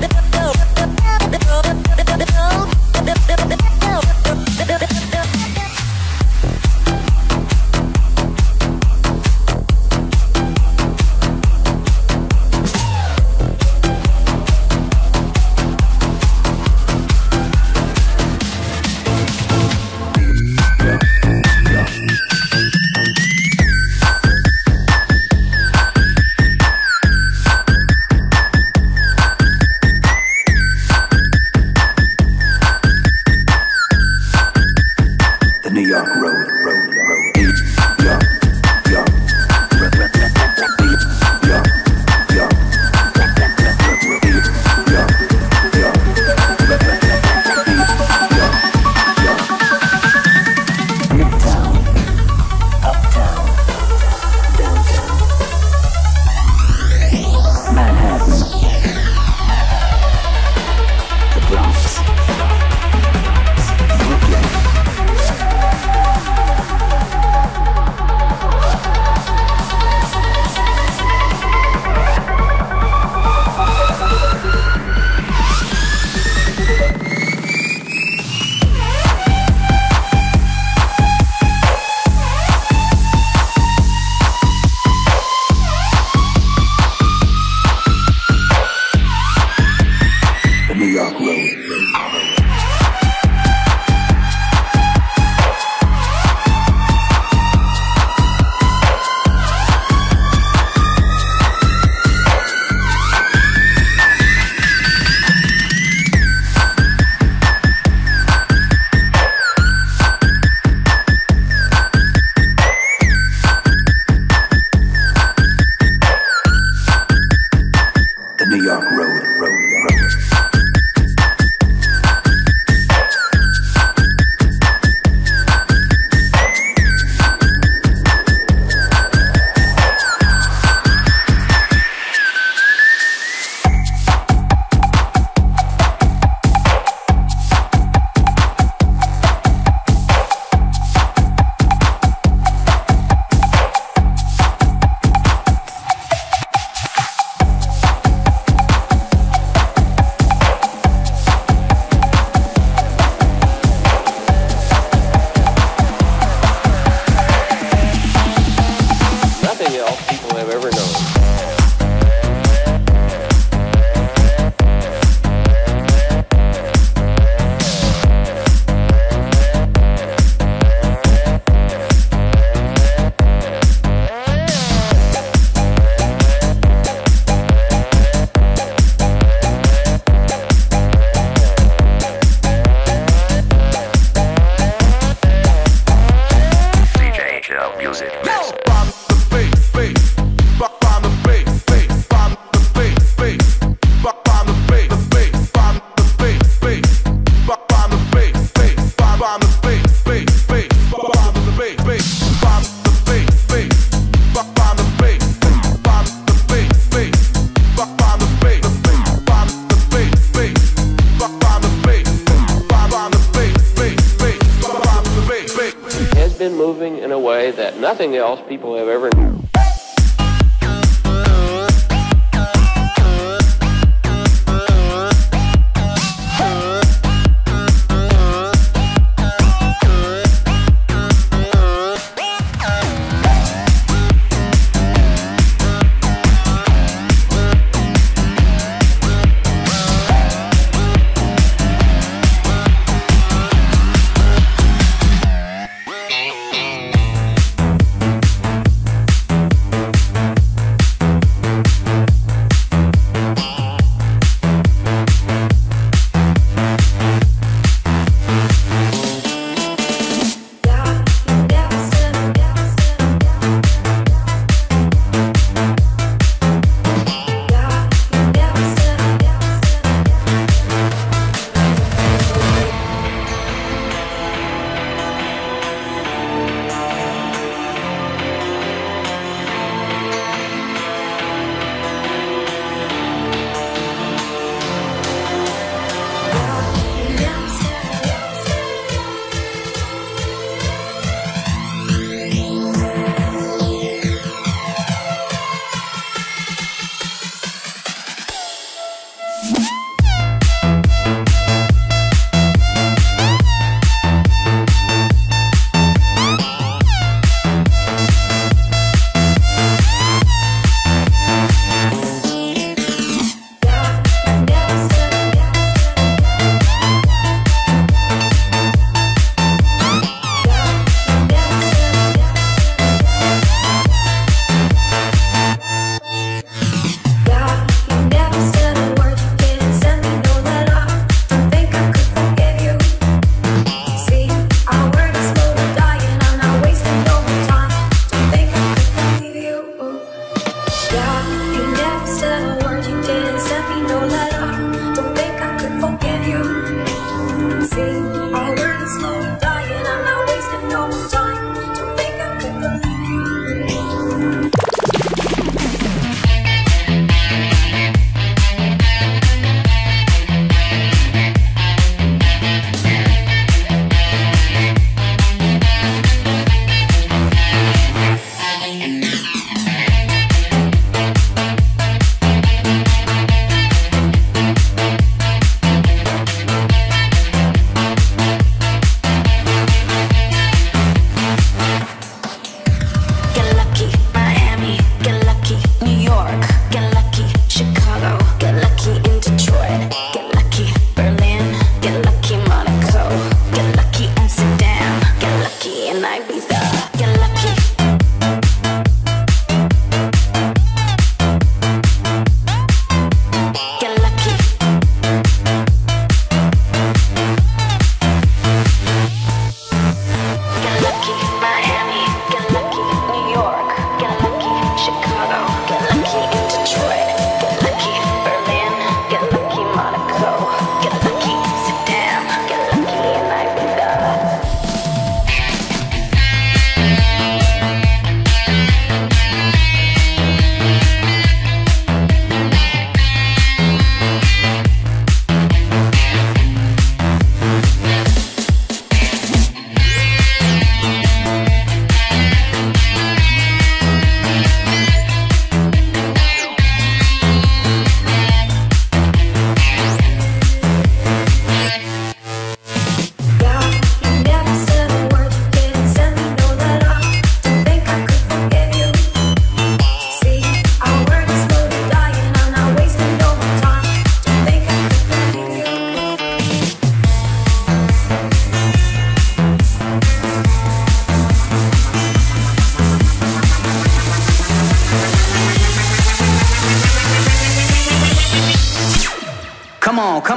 the Pop the face, face. nothing else people have ever known.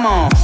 Come on,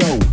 go.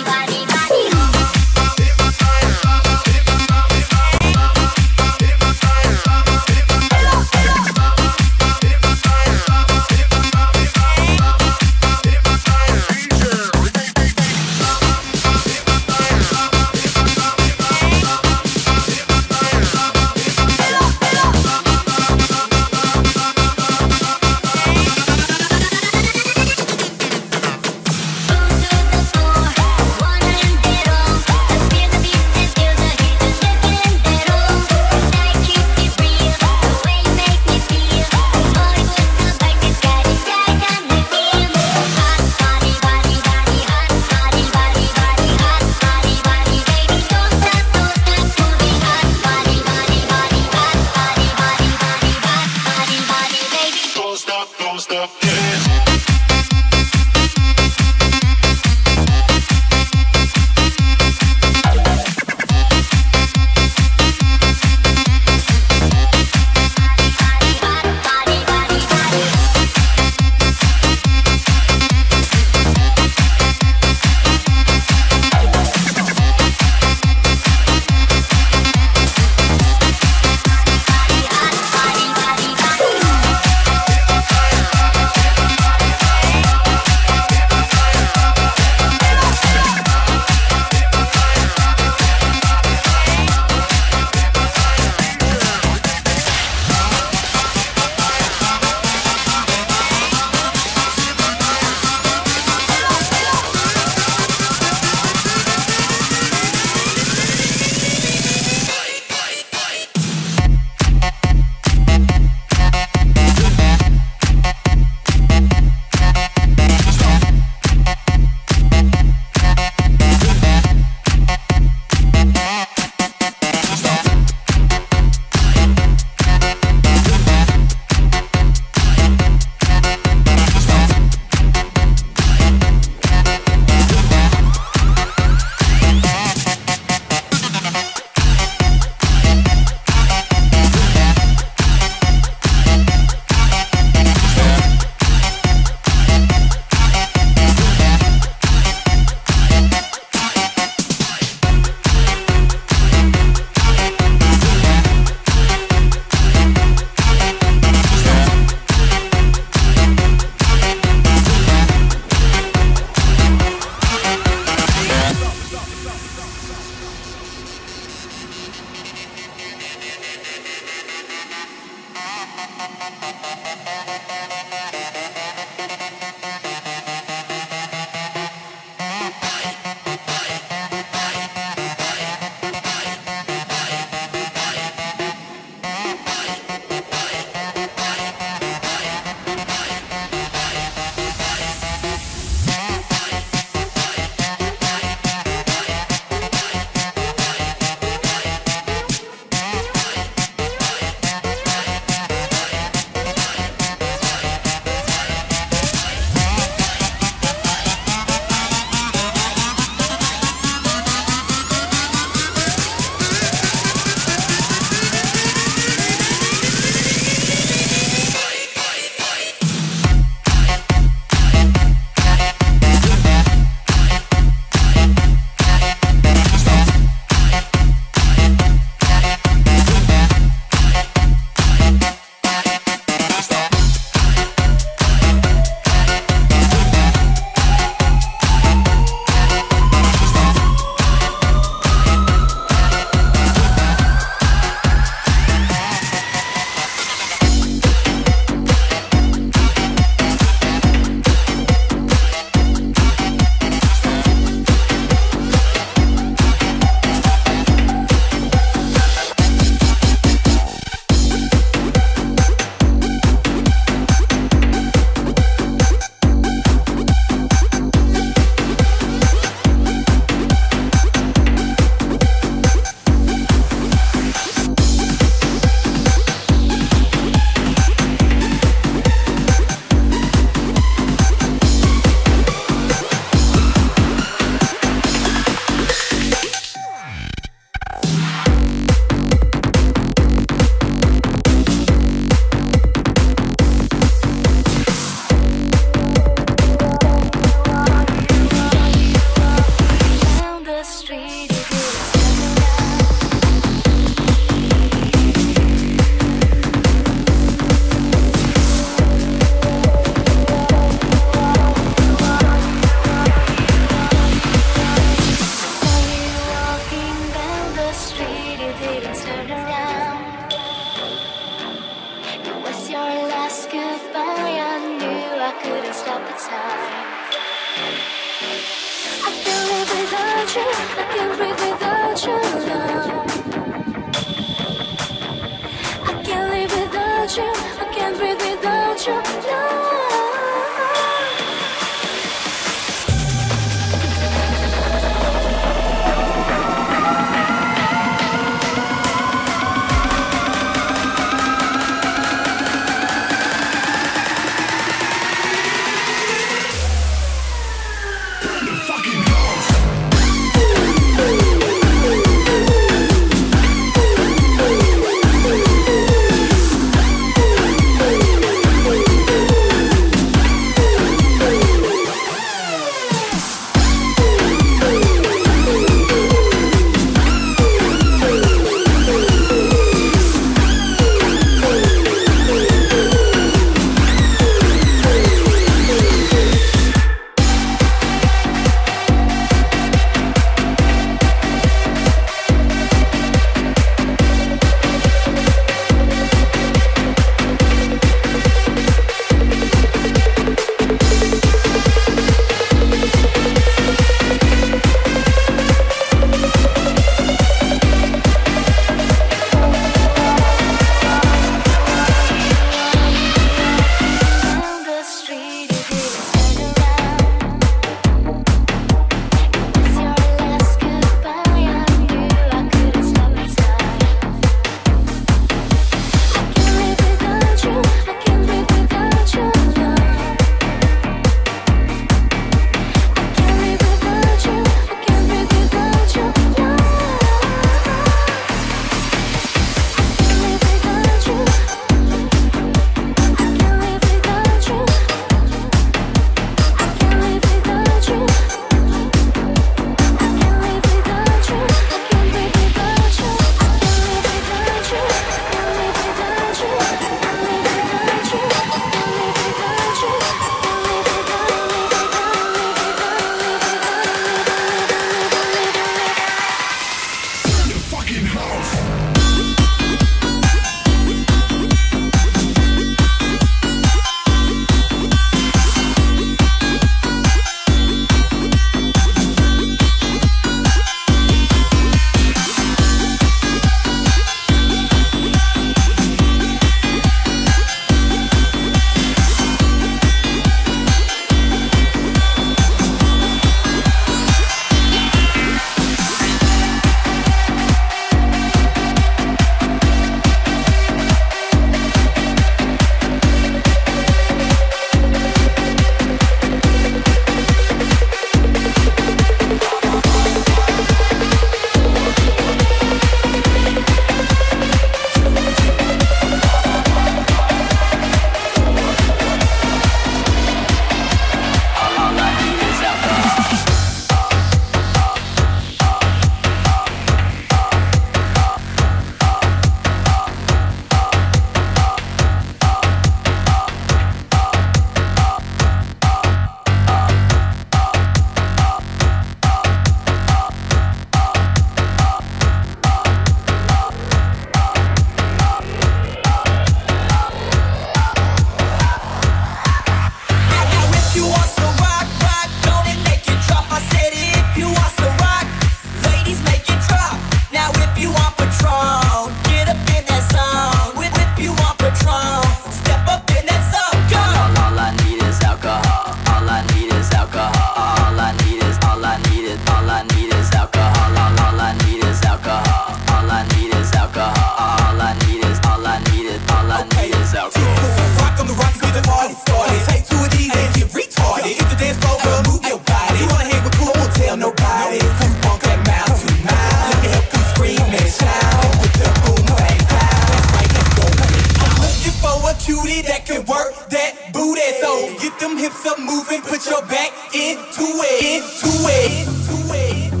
cutie that can work that booty. So get them hips up moving, put your back into it, into it, into it. Into it.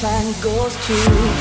find goes to